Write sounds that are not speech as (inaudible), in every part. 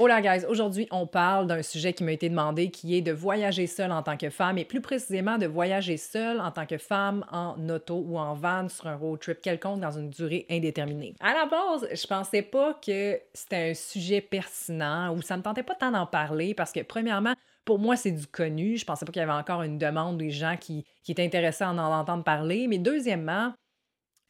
Hola guys, aujourd'hui on parle d'un sujet qui m'a été demandé qui est de voyager seule en tant que femme et plus précisément de voyager seule en tant que femme en auto ou en van sur un road trip quelconque dans une durée indéterminée. À la base, je pensais pas que c'était un sujet pertinent ou ça me tentait pas tant d'en parler parce que premièrement, pour moi, c'est du connu. Je pensais pas qu'il y avait encore une demande des gens qui, qui étaient intéressés en entendre parler. Mais deuxièmement,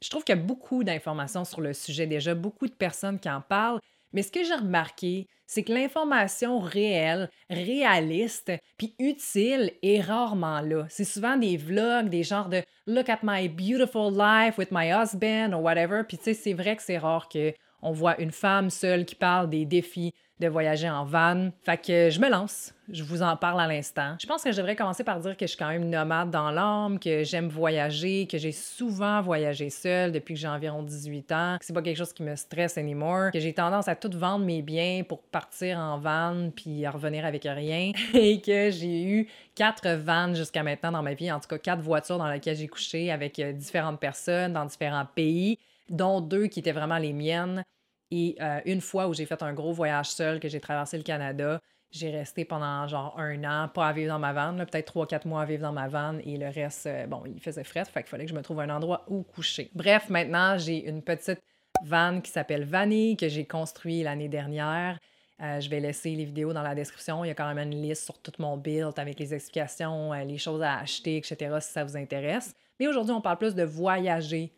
je trouve qu'il y a beaucoup d'informations sur le sujet déjà, beaucoup de personnes qui en parlent. Mais ce que j'ai remarqué, c'est que l'information réelle, réaliste, puis utile est rarement là. C'est souvent des vlogs, des genres de Look at my beautiful life with my husband or whatever. Puis tu sais, c'est vrai que c'est rare qu'on voit une femme seule qui parle des défis de voyager en van. Fait que je me lance. Je vous en parle à l'instant. Je pense que je devrais commencer par dire que je suis quand même nomade dans l'âme, que j'aime voyager, que j'ai souvent voyagé seule depuis que j'ai environ 18 ans, c'est pas quelque chose qui me stresse anymore, que j'ai tendance à tout vendre mes biens pour partir en van puis à revenir avec rien (laughs) et que j'ai eu quatre vannes jusqu'à maintenant dans ma vie, en tout cas quatre voitures dans lesquelles j'ai couché avec euh, différentes personnes dans différents pays, dont deux qui étaient vraiment les miennes. Et euh, une fois où j'ai fait un gros voyage seul, que j'ai traversé le Canada, j'ai resté pendant genre un an, pas à vivre dans ma vanne, peut-être trois, quatre mois à vivre dans ma vanne et le reste, euh, bon, il faisait fret, fait qu'il fallait que je me trouve un endroit où coucher. Bref, maintenant, j'ai une petite vanne qui s'appelle Vanille que j'ai construit l'année dernière. Euh, je vais laisser les vidéos dans la description. Il y a quand même une liste sur tout mon build avec les explications, les choses à acheter, etc. si ça vous intéresse. Mais aujourd'hui, on parle plus de voyager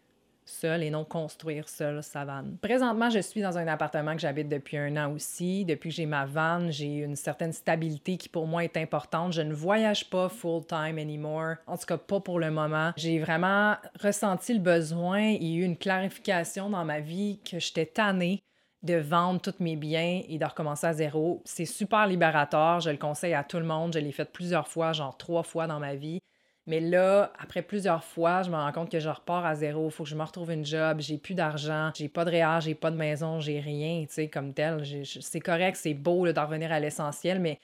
seul et non construire seul sa vanne. Présentement, je suis dans un appartement que j'habite depuis un an aussi. Depuis que j'ai ma vanne, j'ai une certaine stabilité qui pour moi est importante. Je ne voyage pas full time anymore, en tout cas pas pour le moment. J'ai vraiment ressenti le besoin et eu une clarification dans ma vie que j'étais tannée de vendre tous mes biens et de recommencer à zéro. C'est super libérateur, je le conseille à tout le monde. Je l'ai fait plusieurs fois, genre trois fois dans ma vie. Mais là, après plusieurs fois, je me rends compte que je repars à zéro. Il faut que je me retrouve une job. J'ai plus d'argent. J'ai pas de réel, j'ai pas de maison, j'ai rien, tu sais, comme tel. C'est correct, c'est beau d'en revenir à l'essentiel, mais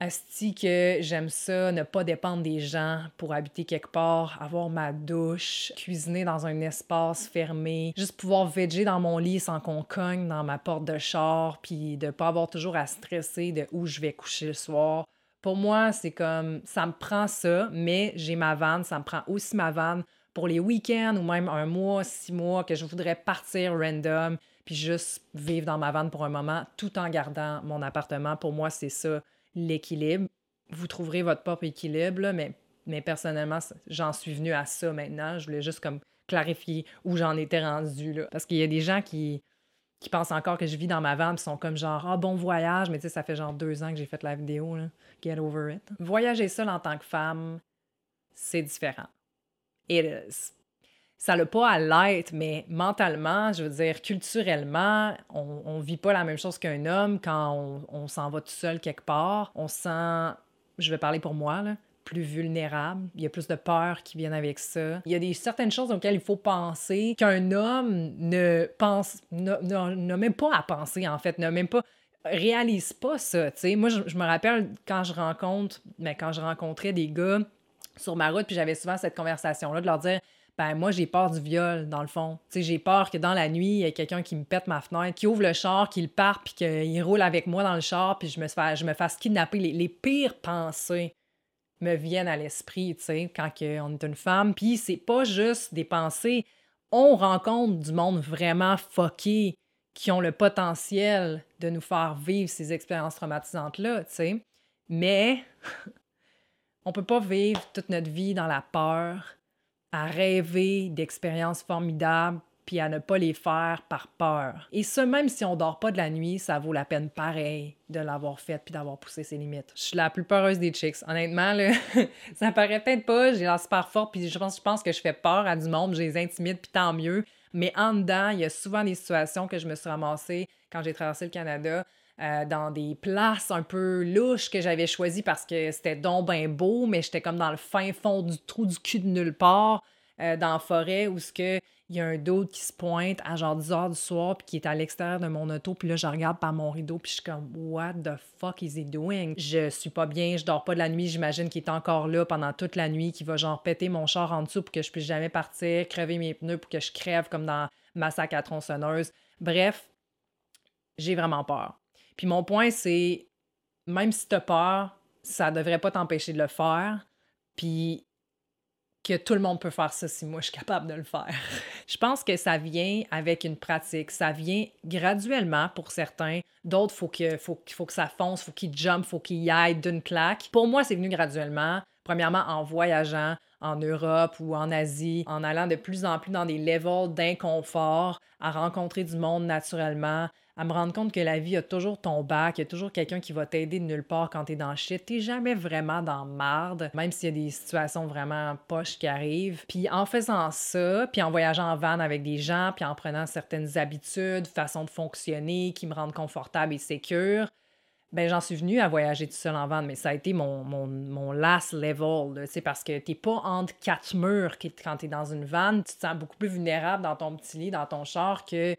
Asti que j'aime ça, ne pas dépendre des gens pour habiter quelque part, avoir ma douche, cuisiner dans un espace fermé, juste pouvoir veger dans mon lit sans qu'on cogne dans ma porte de char, puis de pas avoir toujours à stresser de où je vais coucher le soir. Pour moi, c'est comme ça me prend ça, mais j'ai ma vanne, ça me prend aussi ma vanne pour les week-ends ou même un mois, six mois que je voudrais partir random puis juste vivre dans ma vanne pour un moment tout en gardant mon appartement. Pour moi, c'est ça l'équilibre. Vous trouverez votre propre équilibre, mais, mais personnellement, j'en suis venue à ça maintenant. Je voulais juste comme clarifier où j'en étais rendue là. Parce qu'il y a des gens qui, qui pensent encore que je vis dans ma vanne, sont comme genre ah bon voyage, mais tu sais ça fait genre deux ans que j'ai fait la vidéo là. Get over it. Voyager seule en tant que femme, c'est différent. It is. Ça n'a pas à l'être, mais mentalement, je veux dire, culturellement, on ne vit pas la même chose qu'un homme quand on, on s'en va tout seul quelque part. On sent, je vais parler pour moi, là, plus vulnérable. Il y a plus de peur qui viennent avec ça. Il y a des certaines choses auxquelles il faut penser qu'un homme ne pense, n'a même pas à penser en fait, n'a même pas réalise pas ça. sais. Moi, je, me rappelle quand je rencontre, mais quand je rencontrais des gars sur ma route, puis j'avais souvent cette conversation-là de leur dire ben moi j'ai peur du viol dans le fond. Tu sais j'ai peur que dans la nuit, il y ait quelqu'un qui me pète ma fenêtre, qui ouvre le char, qu'il parte puis qu'il roule avec moi dans le char puis je me fasse je me fasse kidnapper les pires pensées me viennent à l'esprit, tu sais, quand on est une femme. Puis c'est pas juste des pensées. On rencontre du monde vraiment fucké qui ont le potentiel de nous faire vivre ces expériences traumatisantes-là, tu sais. Mais (laughs) on peut pas vivre toute notre vie dans la peur, à rêver d'expériences formidables puis à ne pas les faire par peur. Et ce, même si on dort pas de la nuit, ça vaut la peine pareil de l'avoir fait puis d'avoir poussé ses limites. Je suis la plus peureuse des chicks. Honnêtement, là, (laughs) ça paraît peut-être pas, j'ai l'air super puis je pense, je pense que je fais peur à du monde, je les intimide puis tant mieux. Mais en dedans, il y a souvent des situations que je me suis ramassée quand j'ai traversé le Canada. Euh, dans des places un peu louches que j'avais choisies parce que c'était donc bien beau, mais j'étais comme dans le fin fond du trou du cul de nulle part. Euh, dans la forêt où ce que il y a un d'autre qui se pointe à genre 10 heures du soir puis qui est à l'extérieur de mon auto puis là je regarde par mon rideau puis je suis comme what the fuck is he doing? Je suis pas bien je dors pas de la nuit j'imagine qu'il est encore là pendant toute la nuit qu'il va genre péter mon char en dessous pour que je puisse jamais partir crever mes pneus pour que je crève comme dans ma sac à tronçonneuse. Bref j'ai vraiment peur. Puis mon point, c'est même si t'as peur, ça devrait pas t'empêcher de le faire. Puis que tout le monde peut faire ça si moi je suis capable de le faire. je pense que ça vient avec une pratique, ça vient graduellement pour certains. D'autres, faut que, faut, faut que ça fonce, faut qu'ils jump, faut qu'ils y aillent d'une claque. Pour moi, c'est venu graduellement. Premièrement, en voyageant en Europe ou en Asie, en allant de plus en plus dans des levels d'inconfort, à rencontrer du monde naturellement, à me rendre compte que la vie a toujours ton bac, il y a toujours quelqu'un qui va t'aider de nulle part quand t'es dans shit. T'es jamais vraiment dans marde, même s'il y a des situations vraiment poches qui arrivent. Puis en faisant ça, puis en voyageant en van avec des gens, puis en prenant certaines habitudes, façons de fonctionner qui me rendent confortable et sécure, ben j'en suis venue à voyager tout seul en van, mais ça a été mon, mon, last level, sais, parce que t'es pas entre quatre murs quand t'es dans une van, tu te sens beaucoup plus vulnérable dans ton petit lit, dans ton char, que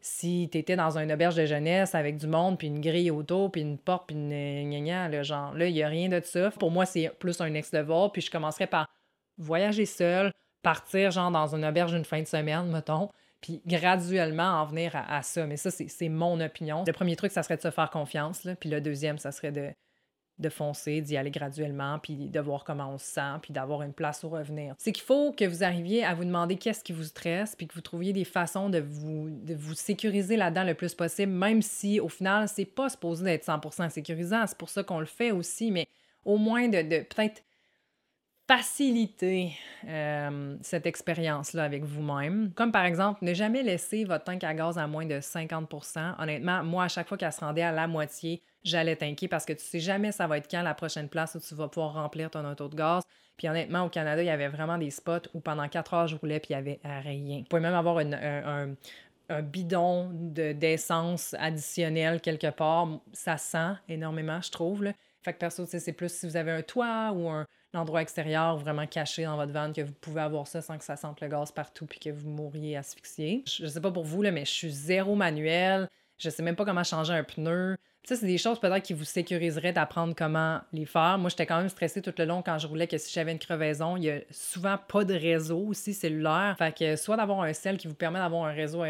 si tu étais dans une auberge de jeunesse avec du monde, puis une grille auto, puis une porte, puis une gna, là, genre, là, il n'y a rien de ça. Pour moi, c'est plus un next level, puis je commencerais par voyager seul, partir, genre, dans une auberge une fin de semaine, mettons, puis graduellement en venir à, ça. Mais ça, c'est mon opinion. Le premier truc, ça serait de se faire confiance, puis le deuxième, ça serait de foncer, d'y aller graduellement, puis de voir comment on se sent, puis d'avoir une place au revenir. C'est qu'il faut que vous arriviez à vous demander qu'est-ce qui vous stresse, puis que vous trouviez des façons de vous, sécuriser là-dedans le plus possible, même si au final, c'est pas supposé d'être 100% sécurisant. C'est pour ça qu'on le fait aussi, mais au moins de peut-être faciliter euh, cette expérience-là avec vous-même. Comme par exemple, ne jamais laisser votre tank à gaz à moins de 50% Honnêtement, moi, à chaque fois qu'elle se rendait à la moitié, j'allais tanker parce que tu sais jamais ça va être quand la prochaine place où tu vas pouvoir remplir ton auto de gaz. Puis honnêtement, au Canada, il y avait vraiment des spots où pendant quatre heures, je roulais puis il y avait rien. Vous pouvez même avoir un, bidon d'essence additionnel quelque part. Ça sent énormément, je trouve. Fait que perso, c'est plus si vous avez un toit ou un, endroit extérieur vraiment caché dans votre van que vous pouvez avoir ça sans que ça sente le gaz partout puis que vous mourriez asphyxié. Je, sais pas pour vous, là, mais je suis zéro manuel. Je sais même pas comment changer un pneu. Ça, c'est des choses peut-être qui vous sécuriseraient d'apprendre comment les faire. Moi, j'étais quand même stressée tout le long quand je roulais que si j'avais une crevaison, il y a souvent pas de réseau aussi cellulaire. Fait que soit d'avoir un sel qui vous permet d'avoir un réseau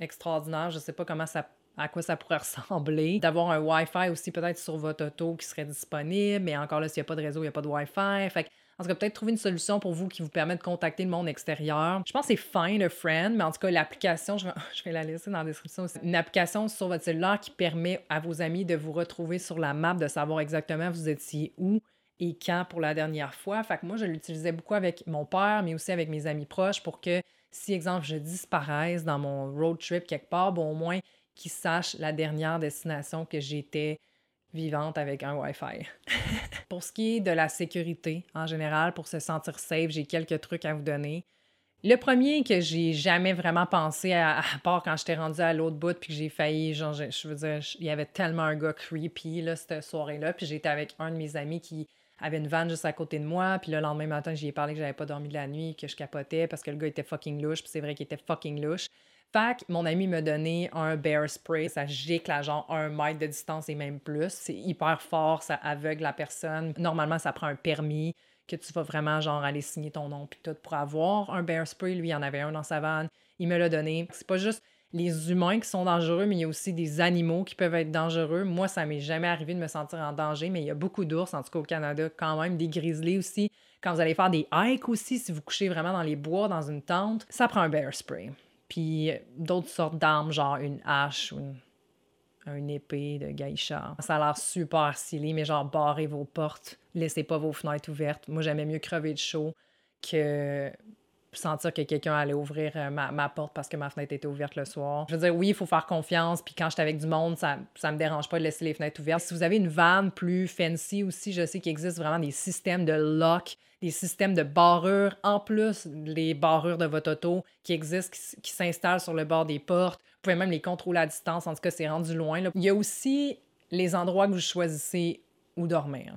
extraordinaire, je sais pas comment ça à quoi ça pourrait (laughs) ressembler. D'avoir un Wi-Fi aussi peut-être sur votre auto qui serait disponible, mais encore là, s'il n'y a pas de réseau, il n'y a pas de Wi-Fi. Fait en tout cas, peut-être trouver une solution pour vous qui vous permet de contacter le monde extérieur. Je pense que c'est Find a Friend, mais en tout cas, l'application, (laughs) je vais, la laisser dans la description aussi. Une application sur votre cellulaire qui permet à vos amis de vous retrouver sur la map, de savoir exactement vous étiez où et quand pour la dernière fois. Fait que moi, je l'utilisais beaucoup avec mon père, mais aussi avec mes amis proches pour que si, exemple, je disparaisse dans mon road trip quelque part, bon, au moins, qui sache la dernière destination que j'étais vivante avec un Wi-Fi. (laughs) pour ce qui est de la sécurité en général, pour se sentir safe, j'ai quelques trucs à vous donner. Le premier que j'ai jamais vraiment pensé, à, part quand j'étais rendue à l'autre bout puis que j'ai failli, genre, je, veux dire, il y avait tellement un gars creepy là, cette soirée-là, puis j'étais avec un de mes amis qui avait une vanne juste à côté de moi, puis le lendemain matin, j'y ai parlé que j'avais pas dormi de la nuit, que je capotais parce que le gars était fucking louche, puis c'est vrai qu'il était fucking louche. Fait mon ami m'a donné un bear spray. Ça gicle à genre un mètre de distance et même plus. C'est hyper fort, ça aveugle la personne. Normalement, ça prend un permis que tu vas vraiment genre aller signer ton nom puis tout pour avoir un bear spray. Lui, il en avait un dans sa vanne. Il me l'a donné. C'est pas juste les humains qui sont dangereux, mais il y a aussi des animaux qui peuvent être dangereux. Moi, ça m'est jamais arrivé de me sentir en danger, mais il y a beaucoup d'ours, en tout cas au Canada, quand même, des grizzlies aussi. Quand vous allez faire des hikes aussi, si vous couchez vraiment dans les bois, dans une tente, ça prend un bear spray puis d'autres sortes d'armes, genre une hache ou une, épée de gaïcha. Ça a l'air super stylé, mais genre barrez vos portes, laissez pas vos fenêtres ouvertes. Moi, j'aimais mieux crever de chaud que sentir que quelqu'un allait ouvrir euh, ma, porte parce que ma fenêtre était ouverte le soir. Je veux dire, oui, il faut faire confiance, puis quand j'étais avec du monde, ça, ça me dérange pas de laisser les fenêtres ouvertes. Si vous avez une vanne plus fancy aussi, je sais qu'il existe vraiment des systèmes de lock, des systèmes de barrures, en plus les barrures de votre auto qui existent, qui, s'installent sur le bord des portes. Vous pouvez même les contrôler à distance, en tout cas, c'est rendu loin. Il y a aussi les endroits que vous choisissez où dormir.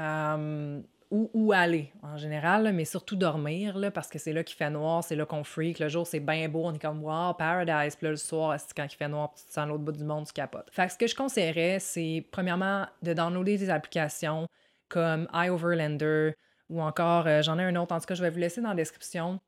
Euh, où, aller en général, mais surtout dormir, là, parce que c'est là qu'il fait noir, c'est là qu'on freak. Le jour, c'est bien beau, on est comme wow, paradise. Puis là, le soir, quand il fait noir, tu sens l'autre bout du monde, tu capotes. Fait que ce que je conseillerais, c'est premièrement de downloader des applications comme iOverlander ou encore, euh, j'en ai un autre, en tout cas, je vais vous laisser dans la description.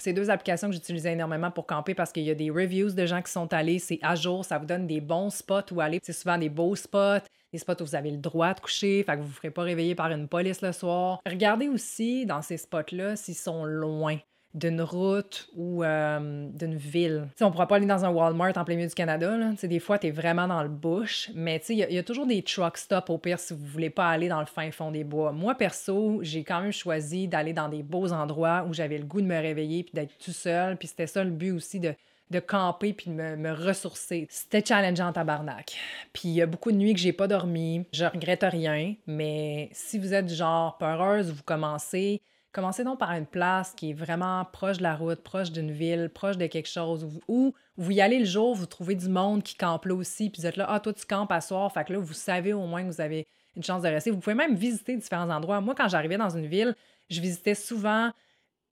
C'est deux applications que j'utilisais énormément pour camper parce qu'il y a des reviews de gens qui sont allés, c'est à jour, ça vous donne des bons spots où aller. C'est souvent des beaux spots, des spots où vous avez le droit de coucher, fait que vous ne ferez pas réveiller par une police le soir. Regardez aussi dans ces spots-là s'ils sont loin d'une route ou euh, d'une ville. On on pourra pas aller dans un Walmart en plein milieu du Canada. Là. des fois, tu es vraiment dans le bush, mais il y, a toujours des truck stops au pire si vous voulez pas aller dans le fin fond des bois. Moi, perso, j'ai quand même choisi d'aller dans des beaux endroits où j'avais le goût de me réveiller puis d'être tout seul. Puis c'était ça le but aussi de, de camper puis de me, ressourcer. C'était challengeant en tabarnak. Puis il y a beaucoup de nuits que j'ai pas dormi. Je regrette rien, mais si vous êtes genre peureuse, vous commencez Commencez donc par une place qui est vraiment proche de la route, proche d'une ville, proche de quelque chose, où, vous y allez le jour, vous trouvez du monde qui campe là aussi, puis vous êtes là, ah, toi, tu campes à soir, fait que là, vous savez au moins que vous avez une chance de rester. Vous pouvez même visiter différents endroits. Moi, quand j'arrivais dans une ville, je visitais souvent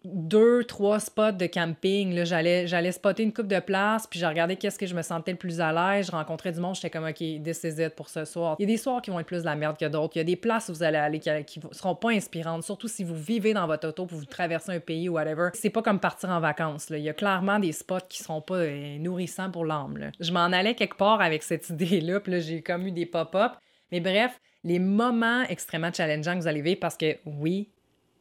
deux, trois spots de camping. J'allais, j'allais spotter une coupe de place, puis je regardais qu'est-ce que je me sentais le plus à l'aise. Je rencontrais du monde, j'étais comme, OK, this is pour ce soir. Il y a des soirs qui vont être plus de la merde que d'autres. Il y a des places où vous allez aller qui, ne seront pas inspirantes, surtout si vous vivez dans votre auto pour vous traverser un pays ou whatever. C'est pas comme partir en vacances. Là. Il y a clairement des spots qui seront pas euh, nourrissants pour l'âme. Je m'en allais quelque part avec cette (laughs) idée-là, puis là, j'ai comme eu des pop-up. Mais bref, les moments extrêmement challengeants que vous allez vivre, parce que oui,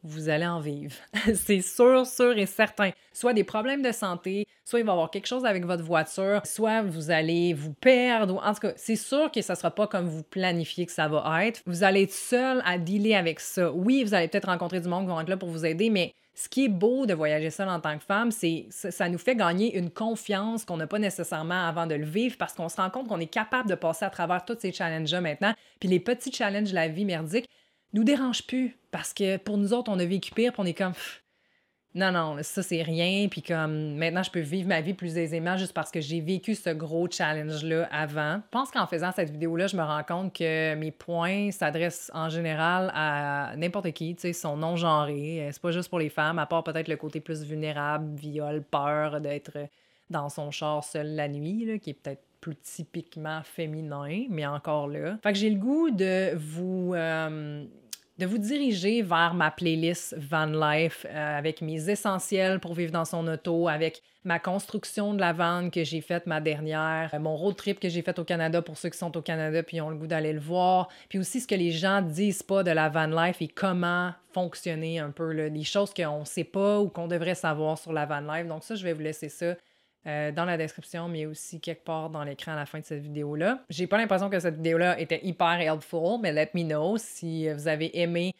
vous allez en vivre. (laughs) c'est sûr, sûr et certain. Soit des problèmes de santé, soit il va y avoir quelque chose avec votre voiture, soit vous allez vous perdre. En tout cas, c'est sûr que ça ne sera pas comme vous planifiez que ça va être. Vous allez être seul à dealer avec ça. Oui, vous allez peut-être rencontrer du monde qui vont être là pour vous aider, mais ce qui est beau de voyager seul en tant que femme, c'est ça nous fait gagner une confiance qu'on n'a pas nécessairement avant de le vivre parce qu'on se rend compte qu'on est capable de passer à travers tous ces challenges-là maintenant. Puis les petits challenges de la vie merdique, nous dérange plus parce que pour nous autres, on a vécu pire, puis on est comme non, non, ça c'est rien, puis comme maintenant je peux vivre ma vie plus aisément juste parce que j'ai vécu ce gros challenge-là avant. Je pense qu'en faisant cette vidéo-là, je me rends compte que mes points s'adressent en général à n'importe qui, tu sais, sont non-genrés. Euh, c'est pas juste pour les femmes, à part peut-être le côté plus vulnérable, viol, peur d'être dans son char seul la nuit, là, qui est peut-être plus typiquement féminin, mais encore là. Fait que j'ai le goût de vous, euh, de vous diriger vers ma playlist Van Life euh, avec mes essentiels pour vivre dans son auto, avec ma construction de la van que j'ai faite ma dernière, mon road trip que j'ai fait au Canada pour ceux qui sont au Canada puis ont le goût d'aller le voir, puis aussi ce que les gens disent pas de la van life et comment fonctionner un peu, là, des choses qu'on sait pas ou qu'on devrait savoir sur la van life. Donc ça, je vais vous laisser ça euh, dans la description, mais aussi quelque part dans l'écran à la fin de cette vidéo-là. J'ai pas l'impression que cette vidéo-là était hyper helpful, mais let me know si vous avez aimé.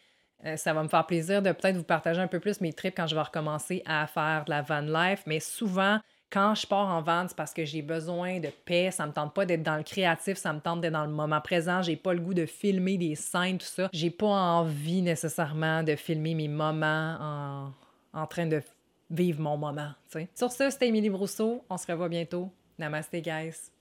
Euh, ça va me faire plaisir de peut-être vous partager un peu plus mes trips quand je vais recommencer à faire de la van life. Mais souvent, quand je pars en van, c'est parce que j'ai besoin de paix. Ça me tente pas d'être dans le créatif, ça me tente d'être dans le moment présent. J'ai pas le goût de filmer des scènes, tout ça. J'ai pas envie nécessairement de filmer mes moments en, en train de vivre mon moment. Sur ce, c'était Émilie Brousseau. On se revoit bientôt. Namaste, guys.